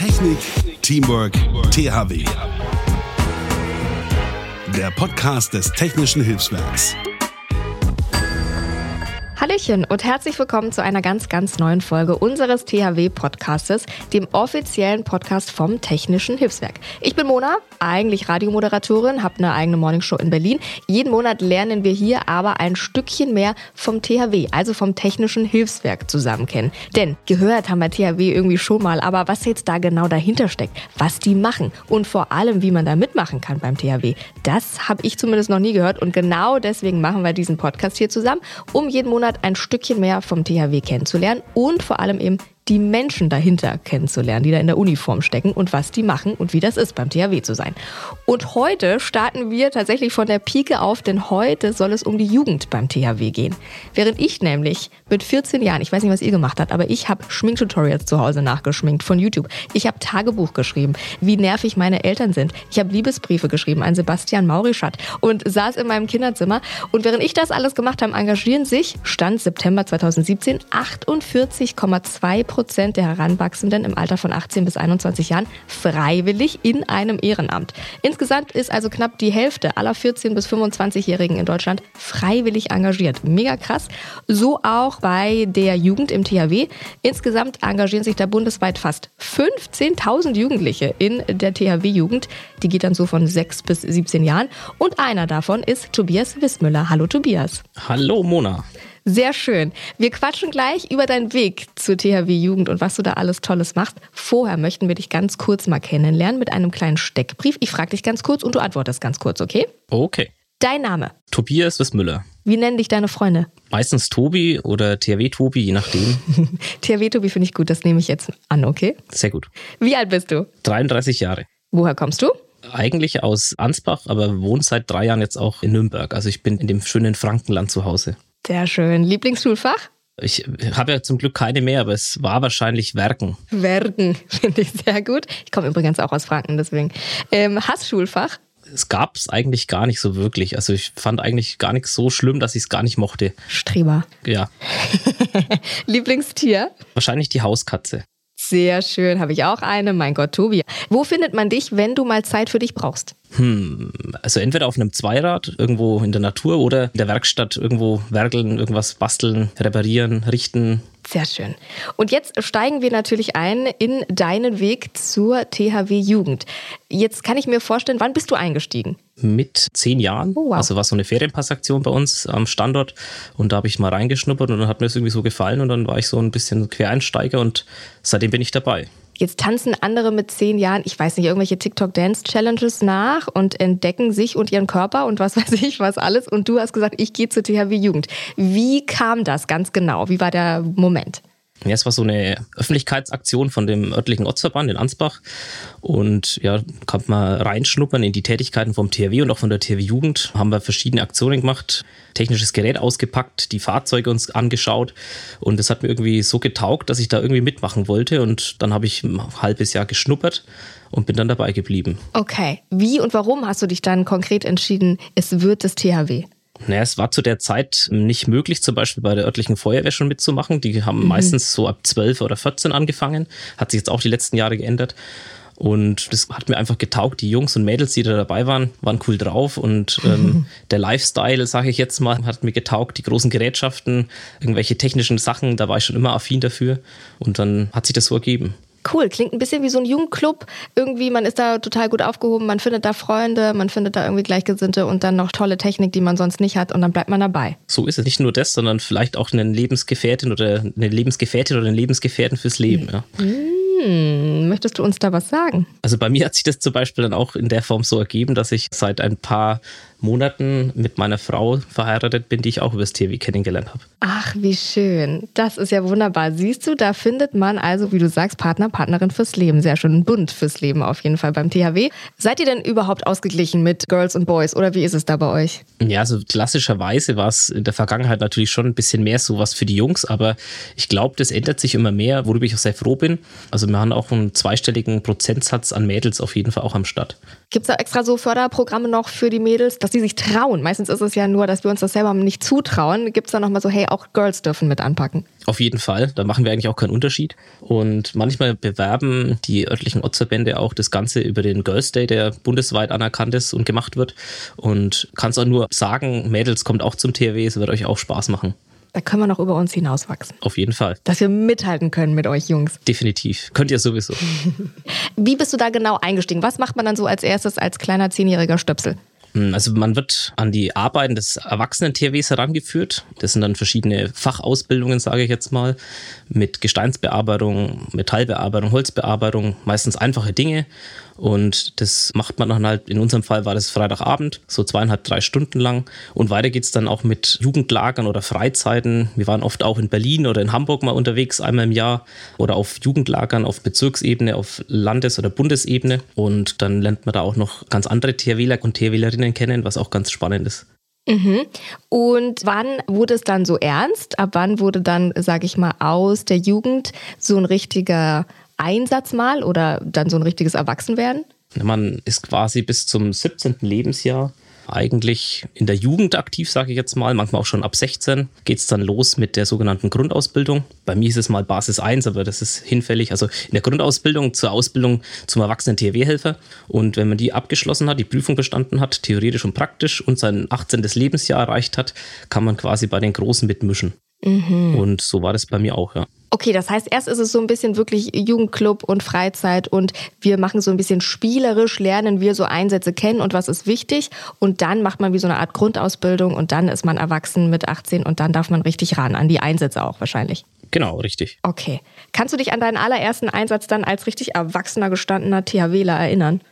Technik, Teamwork, THW. Der Podcast des Technischen Hilfswerks. Hallöchen und herzlich willkommen zu einer ganz, ganz neuen Folge unseres THW-Podcastes, dem offiziellen Podcast vom Technischen Hilfswerk. Ich bin Mona, eigentlich Radiomoderatorin, habe eine eigene Morningshow in Berlin. Jeden Monat lernen wir hier aber ein Stückchen mehr vom THW, also vom Technischen Hilfswerk zusammen kennen. Denn gehört haben wir THW irgendwie schon mal, aber was jetzt da genau dahinter steckt, was die machen und vor allem, wie man da mitmachen kann beim THW, das habe ich zumindest noch nie gehört und genau deswegen machen wir diesen Podcast hier zusammen, um jeden Monat ein Stückchen mehr vom THW kennenzulernen und vor allem eben die Menschen dahinter kennenzulernen, die da in der Uniform stecken und was die machen und wie das ist, beim THW zu sein. Und heute starten wir tatsächlich von der Pike auf, denn heute soll es um die Jugend beim THW gehen. Während ich nämlich mit 14 Jahren, ich weiß nicht, was ihr gemacht habt, aber ich habe Schminktutorials zu Hause nachgeschminkt von YouTube. Ich habe Tagebuch geschrieben, wie nervig meine Eltern sind. Ich habe Liebesbriefe geschrieben an Sebastian Maurischat und saß in meinem Kinderzimmer. Und während ich das alles gemacht habe, engagieren sich, Stand September 2017, 48,2 Prozent der Heranwachsenden im Alter von 18 bis 21 Jahren freiwillig in einem Ehrenamt. Insgesamt ist also knapp die Hälfte aller 14- bis 25-Jährigen in Deutschland freiwillig engagiert. Mega krass. So auch bei der Jugend im THW. Insgesamt engagieren sich da bundesweit fast 15.000 Jugendliche in der THW-Jugend. Die geht dann so von 6 bis 17 Jahren. Und einer davon ist Tobias Wissmüller. Hallo Tobias. Hallo Mona. Sehr schön. Wir quatschen gleich über deinen Weg zur THW Jugend und was du da alles Tolles machst. Vorher möchten wir dich ganz kurz mal kennenlernen mit einem kleinen Steckbrief. Ich frage dich ganz kurz und du antwortest ganz kurz, okay? Okay. Dein Name? Tobias Wissmüller. Wie nennen dich deine Freunde? Meistens Tobi oder THW Tobi, je nachdem. THW Tobi finde ich gut, das nehme ich jetzt an, okay? Sehr gut. Wie alt bist du? 33 Jahre. Woher kommst du? Eigentlich aus Ansbach, aber wohne seit drei Jahren jetzt auch in Nürnberg. Also ich bin in dem schönen Frankenland zu Hause. Sehr schön. Lieblingsschulfach? Ich habe ja zum Glück keine mehr, aber es war wahrscheinlich Werken. Werken, finde ich sehr gut. Ich komme übrigens auch aus Franken, deswegen. Ähm, Hassschulfach? Es gab es eigentlich gar nicht so wirklich. Also ich fand eigentlich gar nichts so schlimm, dass ich es gar nicht mochte. Streber. Ja. Lieblingstier? Wahrscheinlich die Hauskatze. Sehr schön, habe ich auch eine. Mein Gott, Tobi. Wo findet man dich, wenn du mal Zeit für dich brauchst? Hm, also entweder auf einem Zweirad irgendwo in der Natur oder in der Werkstatt irgendwo werkeln, irgendwas basteln, reparieren, richten. Sehr schön. Und jetzt steigen wir natürlich ein in deinen Weg zur THW Jugend. Jetzt kann ich mir vorstellen, wann bist du eingestiegen? Mit zehn Jahren. Oh, wow. Also war so eine Ferienpassaktion bei uns am Standort und da habe ich mal reingeschnuppert und dann hat mir das irgendwie so gefallen und dann war ich so ein bisschen Quereinsteiger und seitdem bin ich dabei. Jetzt tanzen andere mit zehn Jahren, ich weiß nicht, irgendwelche TikTok-Dance-Challenges nach und entdecken sich und ihren Körper und was weiß ich, was alles. Und du hast gesagt, ich gehe zur THW Jugend. Wie kam das ganz genau? Wie war der Moment? Ja, es war so eine Öffentlichkeitsaktion von dem örtlichen Ortsverband in Ansbach. Und ja, kann man reinschnuppern in die Tätigkeiten vom THW und auch von der THW Jugend. Haben wir verschiedene Aktionen gemacht, technisches Gerät ausgepackt, die Fahrzeuge uns angeschaut. Und das hat mir irgendwie so getaugt, dass ich da irgendwie mitmachen wollte. Und dann habe ich ein halbes Jahr geschnuppert und bin dann dabei geblieben. Okay. Wie und warum hast du dich dann konkret entschieden, es wird das THW? Naja, es war zu der Zeit nicht möglich, zum Beispiel bei der örtlichen Feuerwehr schon mitzumachen. Die haben mhm. meistens so ab 12 oder 14 angefangen. Hat sich jetzt auch die letzten Jahre geändert. Und das hat mir einfach getaugt. Die Jungs und Mädels, die da dabei waren, waren cool drauf. Und ähm, der Lifestyle, sage ich jetzt mal, hat mir getaugt. Die großen Gerätschaften, irgendwelche technischen Sachen, da war ich schon immer affin dafür. Und dann hat sich das so ergeben. Cool, klingt ein bisschen wie so ein Jugendclub. Irgendwie, man ist da total gut aufgehoben, man findet da Freunde, man findet da irgendwie Gleichgesinnte und dann noch tolle Technik, die man sonst nicht hat und dann bleibt man dabei. So ist es. Nicht nur das, sondern vielleicht auch eine Lebensgefährtin oder eine Lebensgefährtin oder einen Lebensgefährten fürs Leben. Ja. Hm, möchtest du uns da was sagen? Also bei mir hat sich das zum Beispiel dann auch in der Form so ergeben, dass ich seit ein paar Monaten mit meiner Frau verheiratet bin, die ich auch übers THW kennengelernt habe. Ach, wie schön. Das ist ja wunderbar. Siehst du, da findet man also, wie du sagst, Partner, Partnerin fürs Leben. Sehr schön. Bund fürs Leben auf jeden Fall beim THW. Seid ihr denn überhaupt ausgeglichen mit Girls und Boys oder wie ist es da bei euch? Ja, also klassischerweise war es in der Vergangenheit natürlich schon ein bisschen mehr sowas für die Jungs, aber ich glaube, das ändert sich immer mehr, worüber ich auch sehr froh bin. Also wir haben auch einen zweistelligen Prozentsatz an Mädels auf jeden Fall auch am Start. Gibt es da extra so Förderprogramme noch für die Mädels, dass die sich trauen? Meistens ist es ja nur, dass wir uns das selber nicht zutrauen. Gibt es da nochmal so, hey, auch Girls dürfen mit anpacken? Auf jeden Fall. Da machen wir eigentlich auch keinen Unterschied. Und manchmal bewerben die örtlichen Ortsverbände auch das Ganze über den Girls Day, der bundesweit anerkannt ist und gemacht wird. Und kannst auch nur sagen, Mädels kommt auch zum THW, es wird euch auch Spaß machen. Da können wir noch über uns hinauswachsen. Auf jeden Fall. Dass wir mithalten können mit euch Jungs. Definitiv. Könnt ihr sowieso. Wie bist du da genau eingestiegen? Was macht man dann so als erstes als kleiner zehnjähriger Stöpsel? Hm, also man wird an die Arbeiten des Erwachsenen-THWs herangeführt. Das sind dann verschiedene Fachausbildungen, sage ich jetzt mal, mit Gesteinsbearbeitung, Metallbearbeitung, Holzbearbeitung, meistens einfache Dinge. Und das macht man dann halt, in unserem Fall war das Freitagabend, so zweieinhalb, drei Stunden lang. Und weiter geht es dann auch mit Jugendlagern oder Freizeiten. Wir waren oft auch in Berlin oder in Hamburg mal unterwegs, einmal im Jahr. Oder auf Jugendlagern auf Bezirksebene, auf Landes- oder Bundesebene. Und dann lernt man da auch noch ganz andere THWler und THWlerinnen kennen, was auch ganz spannend ist. Mhm. Und wann wurde es dann so ernst? Ab wann wurde dann, sage ich mal, aus der Jugend so ein richtiger Einsatz mal oder dann so ein richtiges Erwachsenwerden? Man ist quasi bis zum 17. Lebensjahr eigentlich in der Jugend aktiv, sage ich jetzt mal, manchmal auch schon ab 16 geht es dann los mit der sogenannten Grundausbildung. Bei mir ist es mal Basis 1, aber das ist hinfällig. Also in der Grundausbildung zur Ausbildung zum erwachsenen THW-Helfer. Und wenn man die abgeschlossen hat, die Prüfung bestanden hat, theoretisch und praktisch und sein 18. Lebensjahr erreicht hat, kann man quasi bei den Großen mitmischen. Mhm. Und so war das bei mir auch, ja. Okay, das heißt, erst ist es so ein bisschen wirklich Jugendclub und Freizeit und wir machen so ein bisschen spielerisch, lernen wir so Einsätze kennen und was ist wichtig. Und dann macht man wie so eine Art Grundausbildung und dann ist man erwachsen mit 18 und dann darf man richtig ran, an die Einsätze auch wahrscheinlich. Genau, richtig. Okay. Kannst du dich an deinen allerersten Einsatz dann als richtig erwachsener, gestandener THWler erinnern?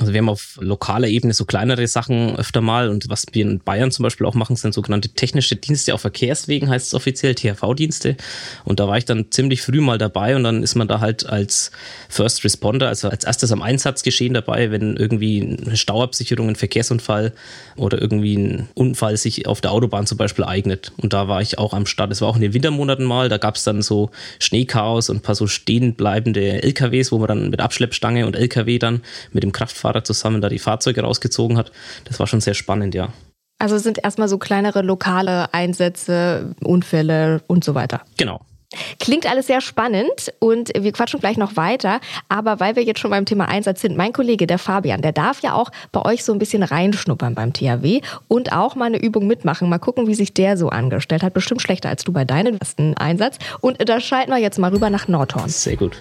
Also wir haben auf lokaler Ebene so kleinere Sachen öfter mal und was wir in Bayern zum Beispiel auch machen, sind sogenannte technische Dienste auf Verkehrswegen, heißt es offiziell, THV-Dienste. Und da war ich dann ziemlich früh mal dabei und dann ist man da halt als First Responder, also als erstes am Einsatzgeschehen dabei, wenn irgendwie eine Stauabsicherung, ein Verkehrsunfall oder irgendwie ein Unfall sich auf der Autobahn zum Beispiel eignet. Und da war ich auch am Start. Es war auch in den Wintermonaten mal, da gab es dann so Schneechaos und ein paar so stehenbleibende LKWs, wo man dann mit Abschleppstange und LKW dann mit dem Kraftfahrzeug Fahrer zusammen da die Fahrzeuge rausgezogen hat. Das war schon sehr spannend, ja. Also sind erstmal so kleinere lokale Einsätze, Unfälle und so weiter. Genau. Klingt alles sehr spannend und wir quatschen gleich noch weiter. Aber weil wir jetzt schon beim Thema Einsatz sind, mein Kollege, der Fabian, der darf ja auch bei euch so ein bisschen reinschnuppern beim THW und auch mal eine Übung mitmachen. Mal gucken, wie sich der so angestellt hat. Bestimmt schlechter als du bei deinem ersten Einsatz. Und da schalten wir jetzt mal rüber nach Nordhorn. Sehr gut.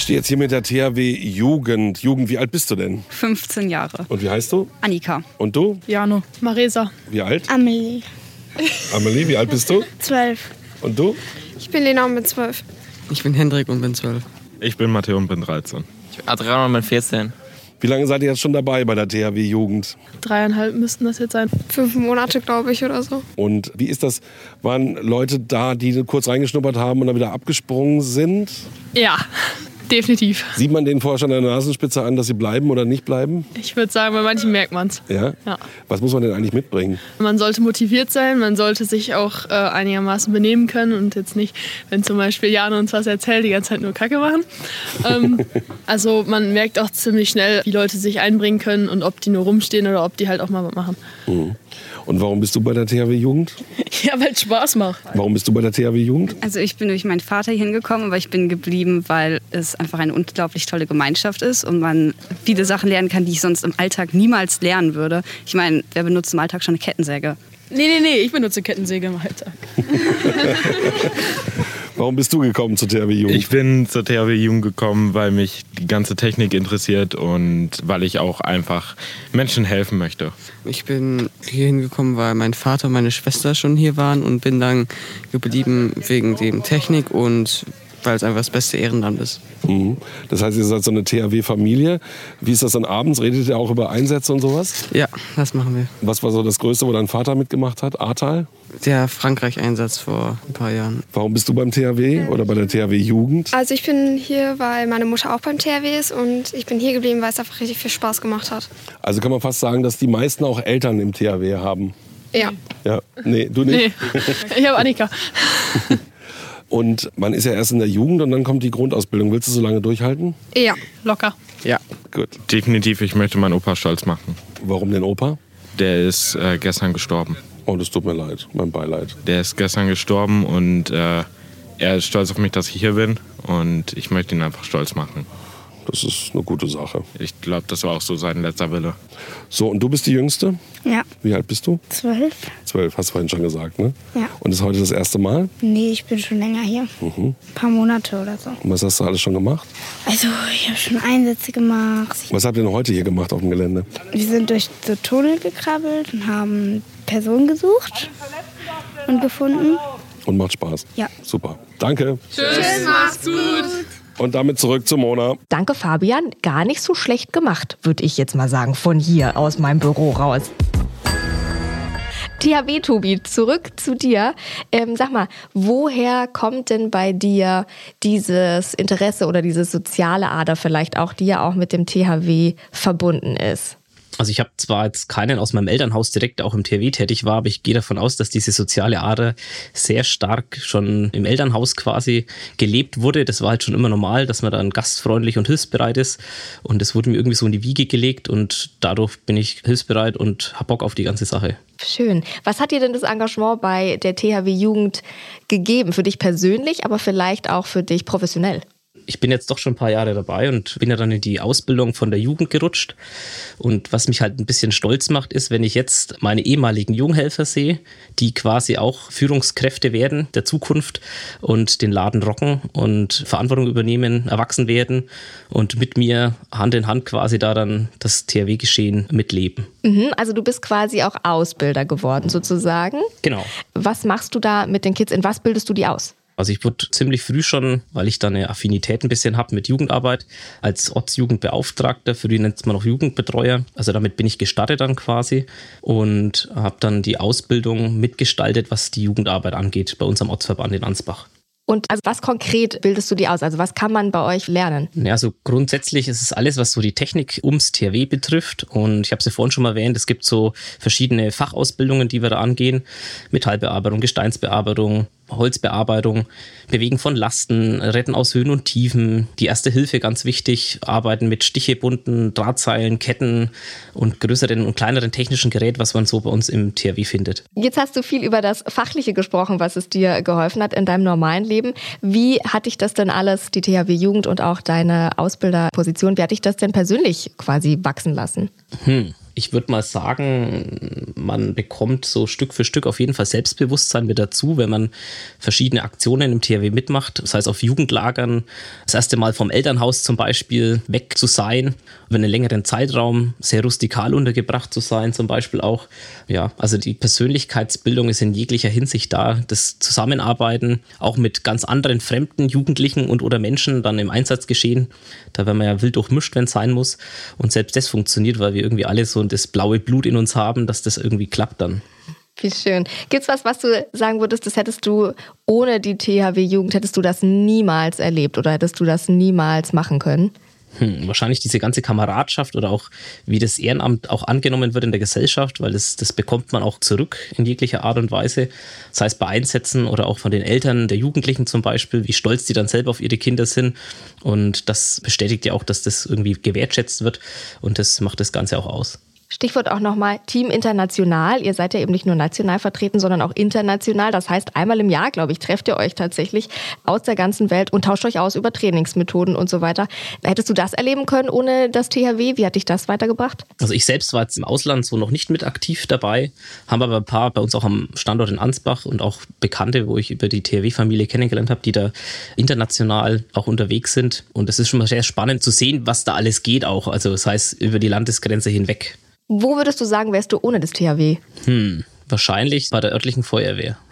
Ich stehe jetzt hier mit der THW Jugend. Jugend, wie alt bist du denn? 15 Jahre. Und wie heißt du? Annika. Und du? Jano. Maresa. Wie alt? Amelie. Amelie, wie alt bist du? Zwölf. Und du? Ich bin Lena und bin zwölf. Ich bin Hendrik und bin zwölf. Ich bin Matteo und bin 13. Ich bin Adriano und bin 14. Wie lange seid ihr jetzt schon dabei bei der THW Jugend? Dreieinhalb müssten das jetzt sein. Fünf Monate, glaube ich, oder so. Und wie ist das? Waren Leute da, die kurz reingeschnuppert haben und dann wieder abgesprungen sind? Ja, definitiv. Sieht man denen vorher schon an der Nasenspitze an, dass sie bleiben oder nicht bleiben? Ich würde sagen, bei manchen merkt man es. Ja? Ja. Was muss man denn eigentlich mitbringen? Man sollte motiviert sein, man sollte sich auch äh, einigermaßen benehmen können und jetzt nicht, wenn zum Beispiel Jan uns was erzählt, die ganze Zeit nur Kacke machen. Ähm, also man merkt auch ziemlich schnell, wie Leute sich einbringen können und ob die nur rumstehen oder ob die halt auch mal was machen. Mhm. Und warum bist du bei der THW Jugend? Ja, weil es Spaß macht. Warum bist du bei der THW Jugend? Also ich bin durch meinen Vater hier hingekommen, aber ich bin geblieben, weil es einfach eine unglaublich tolle Gemeinschaft ist und man viele Sachen lernen kann, die ich sonst im Alltag niemals lernen würde. Ich meine, wer benutzt im Alltag schon eine Kettensäge? Nee, nee, nee, ich benutze Kettensäge im Alltag. Warum bist du gekommen zur THW Jugend? Ich bin zur THW Jugend gekommen, weil mich die ganze Technik interessiert und weil ich auch einfach Menschen helfen möchte. Ich bin hier hingekommen, weil mein Vater und meine Schwester schon hier waren und bin dann geblieben wegen dem Technik und weil es einfach das beste Ehrenland ist. Mhm. Das heißt, ihr seid so eine THW-Familie. Wie ist das dann abends? Redet ihr auch über Einsätze und sowas? Ja, das machen wir. Was war so das Größte, wo dein Vater mitgemacht hat? Ahrtal? Der Frankreich-Einsatz vor ein paar Jahren. Warum bist du beim THW oder bei der THW Jugend? Also ich bin hier, weil meine Mutter auch beim THW ist und ich bin hier geblieben, weil es einfach richtig viel Spaß gemacht hat. Also kann man fast sagen, dass die meisten auch Eltern im THW haben. Ja. Ja, nee, du nicht? Nee, ich habe Annika. Und man ist ja erst in der Jugend und dann kommt die Grundausbildung. Willst du so lange durchhalten? Ja, locker. Ja. Gut. Definitiv, ich möchte meinen Opa stolz machen. Warum den Opa? Der ist äh, gestern gestorben. Oh, das tut mir leid. Mein Beileid. Der ist gestern gestorben und äh, er ist stolz auf mich, dass ich hier bin. Und ich möchte ihn einfach stolz machen. Das ist eine gute Sache. Ich glaube, das war auch so sein letzter Wille. So, und du bist die Jüngste? Ja, Wie alt bist du? zwölf. Zwölf, hast du vorhin schon gesagt, ne? Ja. Und ist heute das erste Mal? Nee, ich bin schon länger hier. Mhm. Ein paar Monate oder so. Und was hast du alles schon gemacht? Also, ich habe schon Einsätze gemacht. Was habt ihr denn heute hier gemacht auf dem Gelände? Wir sind durch so Tunnel gekrabbelt und haben Personen gesucht und gefunden. Und macht Spaß? Ja. Super. Danke. Tschüss, macht's gut. Und damit zurück zu Mona. Danke, Fabian. Gar nicht so schlecht gemacht, würde ich jetzt mal sagen, von hier aus meinem Büro raus. THW, Tobi, zurück zu dir. Ähm, sag mal, woher kommt denn bei dir dieses Interesse oder diese soziale Ader vielleicht auch, die ja auch mit dem THW verbunden ist? Also ich habe zwar jetzt keinen aus meinem Elternhaus direkt auch im THW tätig war, aber ich gehe davon aus, dass diese soziale Ader sehr stark schon im Elternhaus quasi gelebt wurde. Das war halt schon immer normal, dass man dann gastfreundlich und hilfsbereit ist. Und das wurde mir irgendwie so in die Wiege gelegt und dadurch bin ich hilfsbereit und hab Bock auf die ganze Sache. Schön. Was hat dir denn das Engagement bei der THW Jugend gegeben? Für dich persönlich, aber vielleicht auch für dich professionell? Ich bin jetzt doch schon ein paar Jahre dabei und bin ja dann in die Ausbildung von der Jugend gerutscht. Und was mich halt ein bisschen stolz macht, ist, wenn ich jetzt meine ehemaligen Junghelfer sehe, die quasi auch Führungskräfte werden der Zukunft und den Laden rocken und Verantwortung übernehmen, erwachsen werden und mit mir Hand in Hand quasi da dann das THW-Geschehen mitleben. Mhm, also du bist quasi auch Ausbilder geworden sozusagen. Genau. Was machst du da mit den Kids? In was bildest du die aus? Also ich wurde ziemlich früh schon, weil ich da eine Affinität ein bisschen habe mit Jugendarbeit, als Ortsjugendbeauftragter, für die nennt man auch Jugendbetreuer. Also damit bin ich gestartet dann quasi und habe dann die Ausbildung mitgestaltet, was die Jugendarbeit angeht, bei unserem Ortsverband in Ansbach. Und also was konkret bildest du die aus? Also was kann man bei euch lernen? Ja, also grundsätzlich ist es alles, was so die Technik ums THW betrifft. Und ich habe es ja vorhin schon mal erwähnt, es gibt so verschiedene Fachausbildungen, die wir da angehen. Metallbearbeitung, Gesteinsbearbeitung, Holzbearbeitung, Bewegen von Lasten, Retten aus Höhen und Tiefen, die erste Hilfe ganz wichtig, arbeiten mit Stichebunden, Drahtseilen, Ketten und größeren und kleineren technischen Gerät, was man so bei uns im THW findet. Jetzt hast du viel über das Fachliche gesprochen, was es dir geholfen hat in deinem normalen Leben. Wie hat dich das denn alles, die THW Jugend und auch deine Ausbilderposition, wie hat dich das denn persönlich quasi wachsen lassen? Hm. Ich würde mal sagen, man bekommt so Stück für Stück auf jeden Fall Selbstbewusstsein mit dazu, wenn man verschiedene Aktionen im THW mitmacht. Das heißt, auf Jugendlagern, das erste Mal vom Elternhaus zum Beispiel weg zu sein, über einen längeren Zeitraum sehr rustikal untergebracht zu sein, zum Beispiel auch. Ja, also die Persönlichkeitsbildung ist in jeglicher Hinsicht da. Das Zusammenarbeiten auch mit ganz anderen fremden Jugendlichen und oder Menschen dann im Einsatzgeschehen. Da werden wir ja wild durchmischt, wenn es sein muss. Und selbst das funktioniert, weil wir irgendwie alle so das blaue Blut in uns haben, dass das irgendwie klappt dann. Wie schön. Gibt es was, was du sagen würdest, das hättest du ohne die THW-Jugend, hättest du das niemals erlebt oder hättest du das niemals machen können? Hm, wahrscheinlich diese ganze Kameradschaft oder auch wie das Ehrenamt auch angenommen wird in der Gesellschaft, weil das, das bekommt man auch zurück in jeglicher Art und Weise. Das heißt bei Einsätzen oder auch von den Eltern der Jugendlichen zum Beispiel, wie stolz die dann selber auf ihre Kinder sind. Und das bestätigt ja auch, dass das irgendwie gewertschätzt wird und das macht das Ganze auch aus. Stichwort auch nochmal Team International. Ihr seid ja eben nicht nur national vertreten, sondern auch international. Das heißt, einmal im Jahr, glaube ich, trefft ihr euch tatsächlich aus der ganzen Welt und tauscht euch aus über Trainingsmethoden und so weiter. Hättest du das erleben können ohne das THW? Wie hat dich das weitergebracht? Also ich selbst war jetzt im Ausland so noch nicht mit aktiv dabei, haben aber ein paar bei uns auch am Standort in Ansbach und auch Bekannte, wo ich über die THW-Familie kennengelernt habe, die da international auch unterwegs sind. Und es ist schon mal sehr spannend zu sehen, was da alles geht auch. Also das heißt, über die Landesgrenze hinweg. Wo würdest du sagen, wärst du ohne das THW? Hm, wahrscheinlich bei der örtlichen Feuerwehr.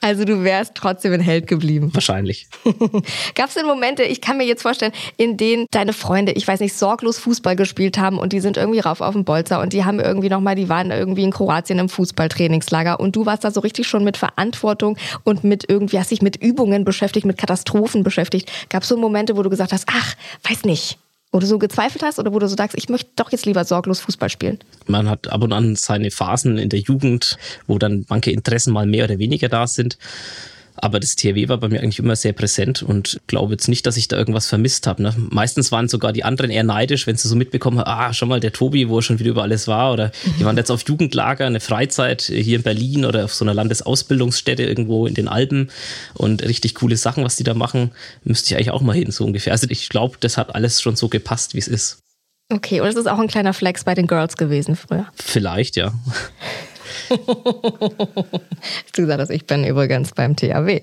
also du wärst trotzdem ein Held geblieben. Wahrscheinlich. Gab es denn Momente, ich kann mir jetzt vorstellen, in denen deine Freunde, ich weiß nicht, sorglos Fußball gespielt haben und die sind irgendwie rauf auf dem Bolzer und die haben irgendwie nochmal, die waren irgendwie in Kroatien im Fußballtrainingslager und du warst da so richtig schon mit Verantwortung und mit irgendwie, hast dich mit Übungen beschäftigt, mit Katastrophen beschäftigt. Gab es so Momente, wo du gesagt hast, ach, weiß nicht, Wo so gezweifelt hast oder wo du so sagst, ich möchte doch jetzt lieber sorglos Fußball spielen? Man hat ab und an seine Phasen in der Jugend, wo dann manche Interessen mal mehr oder weniger da sind. Aber das THW war bei mir eigentlich immer sehr präsent und glaube jetzt nicht, dass ich da irgendwas vermisst habe. Ne? Meistens waren sogar die anderen eher neidisch, wenn sie so mitbekommen haben, ah, schon mal der Tobi, wo er schon wieder über alles war. Oder die waren jetzt auf Jugendlager, eine Freizeit hier in Berlin oder auf so einer Landesausbildungsstätte irgendwo in den Alpen und richtig coole Sachen, was die da machen, müsste ich eigentlich auch mal hin, so ungefähr. Also ich glaube, das hat alles schon so gepasst, wie es ist. Okay, und es ist auch ein kleiner Flex bei den Girls gewesen früher. Vielleicht, ja. Du gesagt hast, ich bin übrigens beim THW.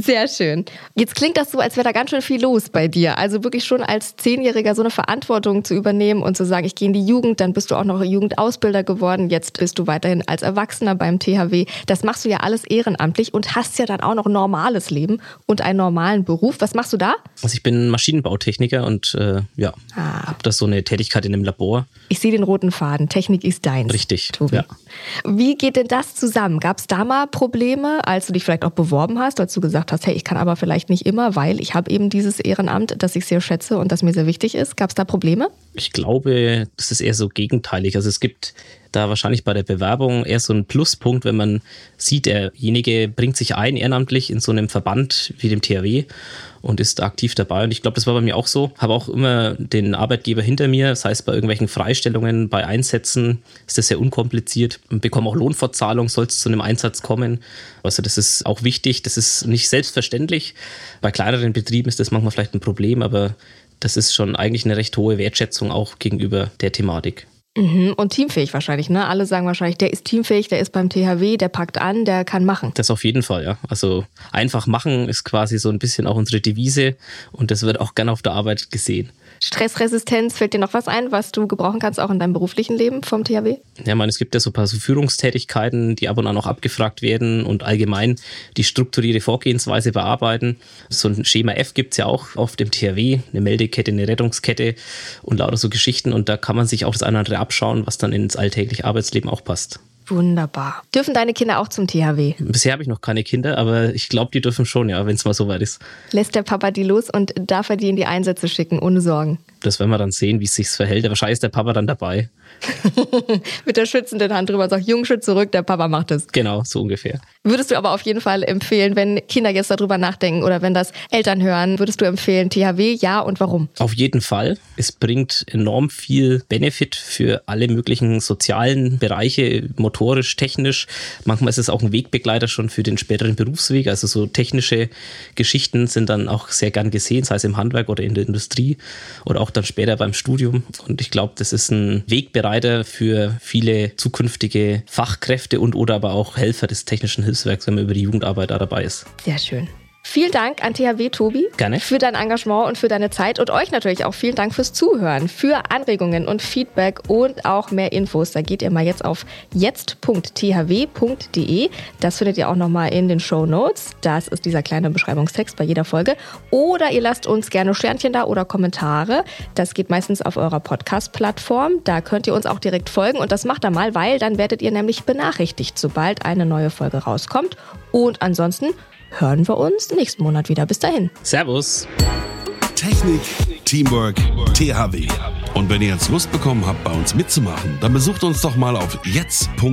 Sehr schön. Jetzt klingt das so, als wäre da ganz schön viel los bei dir. Also wirklich schon als Zehnjähriger so eine Verantwortung zu übernehmen und zu sagen, ich gehe in die Jugend, dann bist du auch noch Jugendausbilder geworden, jetzt bist du weiterhin als Erwachsener beim THW. Das machst du ja alles ehrenamtlich und hast ja dann auch noch ein normales Leben und einen normalen Beruf. Was machst du da? Also ich bin Maschinenbautechniker und äh, ja, ah. habe da so eine Tätigkeit in einem Labor. Ich sehe den roten Faden. Technik ist dein. Richtig. Tobi. Ja. Wie geht denn das zusammen? Gab es da mal Probleme, als du dich vielleicht auch beworben hast, als du gesagt hast, hey, ich kann aber vielleicht nicht immer, weil ich habe eben dieses Ehrenamt, das ich sehr schätze und das mir sehr wichtig ist. Gab es da Probleme? Ich glaube, das ist eher so gegenteilig. Also es gibt da wahrscheinlich bei der Bewerbung eher so einen Pluspunkt, wenn man sieht, derjenige bringt sich ein ehrenamtlich in so einem Verband wie dem THW und ist aktiv dabei. Und ich glaube, das war bei mir auch so. Habe auch immer den Arbeitgeber hinter mir, das heißt bei irgendwelchen Freistellungen, bei Einsätzen ist das sehr unkompliziert bekomme auch Lohnfortzahlung, soll es zu einem Einsatz kommen. Also das ist auch wichtig, das ist nicht selbstverständlich. Bei kleineren Betrieben ist das manchmal vielleicht ein Problem, aber das ist schon eigentlich eine recht hohe Wertschätzung auch gegenüber der Thematik. Mhm. Und teamfähig wahrscheinlich, ne? Alle sagen wahrscheinlich, der ist teamfähig, der ist beim THW, der packt an, der kann machen. Das auf jeden Fall, ja. Also einfach machen ist quasi so ein bisschen auch unsere Devise und das wird auch gerne auf der Arbeit gesehen. Stressresistenz, fällt dir noch was ein, was du gebrauchen kannst, auch in deinem beruflichen Leben vom THW? Ja, meine, es gibt ja so ein paar so Führungstätigkeiten, die ab und an auch abgefragt werden und allgemein die strukturierte Vorgehensweise bearbeiten. So ein Schema F gibt es ja auch auf dem THW, eine Meldekette, eine Rettungskette und lauter so Geschichten. Und da kann man sich auch das eine oder andere abschauen, was dann ins alltägliche Arbeitsleben auch passt. Wunderbar. Dürfen deine Kinder auch zum THW? Bisher habe ich noch keine Kinder, aber ich glaube, die dürfen schon, ja, wenn es mal soweit ist. Lässt der Papa die los und darf er die in die Einsätze schicken, ohne Sorgen? Das werden wir dann sehen, wie es sich verhält. Wahrscheinlich ist der Papa dann dabei. Mit der schützenden Hand drüber sagt, Jungschütt zurück, der Papa macht es. Genau, so ungefähr. Würdest du aber auf jeden Fall empfehlen, wenn Kinder jetzt darüber nachdenken oder wenn das Eltern hören, würdest du empfehlen, THW, ja und warum? Auf jeden Fall. Es bringt enorm viel Benefit für alle möglichen sozialen Bereiche, motorisch, technisch. Manchmal ist es auch ein Wegbegleiter schon für den späteren Berufsweg. Also so technische Geschichten sind dann auch sehr gern gesehen, sei es im Handwerk oder in der Industrie oder auch dann später beim Studium. Und ich glaube, das ist ein Wegbereiter für viele zukünftige Fachkräfte und oder aber auch Helfer des technischen Hilfswerks, wenn man über die Jugendarbeit da dabei ist. Sehr schön. Vielen Dank an THW Tobi Gerne. für dein Engagement und für deine Zeit und euch natürlich auch vielen Dank fürs Zuhören, für Anregungen und Feedback und auch mehr Infos. Da geht ihr mal jetzt auf jetzt.thw.de. Das findet ihr auch nochmal in den Show Notes. Das ist dieser kleine Beschreibungstext bei jeder Folge. Oder ihr lasst uns gerne Sternchen da oder Kommentare. Das geht meistens auf eurer Podcast-Plattform. Da könnt ihr uns auch direkt folgen und das macht ihr mal, weil dann werdet ihr nämlich benachrichtigt, sobald eine neue Folge rauskommt. Und ansonsten hören wir uns nächsten Monat wieder. Bis dahin. Servus. Technik, Teamwork, THW. Und wenn ihr jetzt Lust bekommen habt, bei uns mitzumachen, dann besucht uns doch mal auf jetzt.thw.de.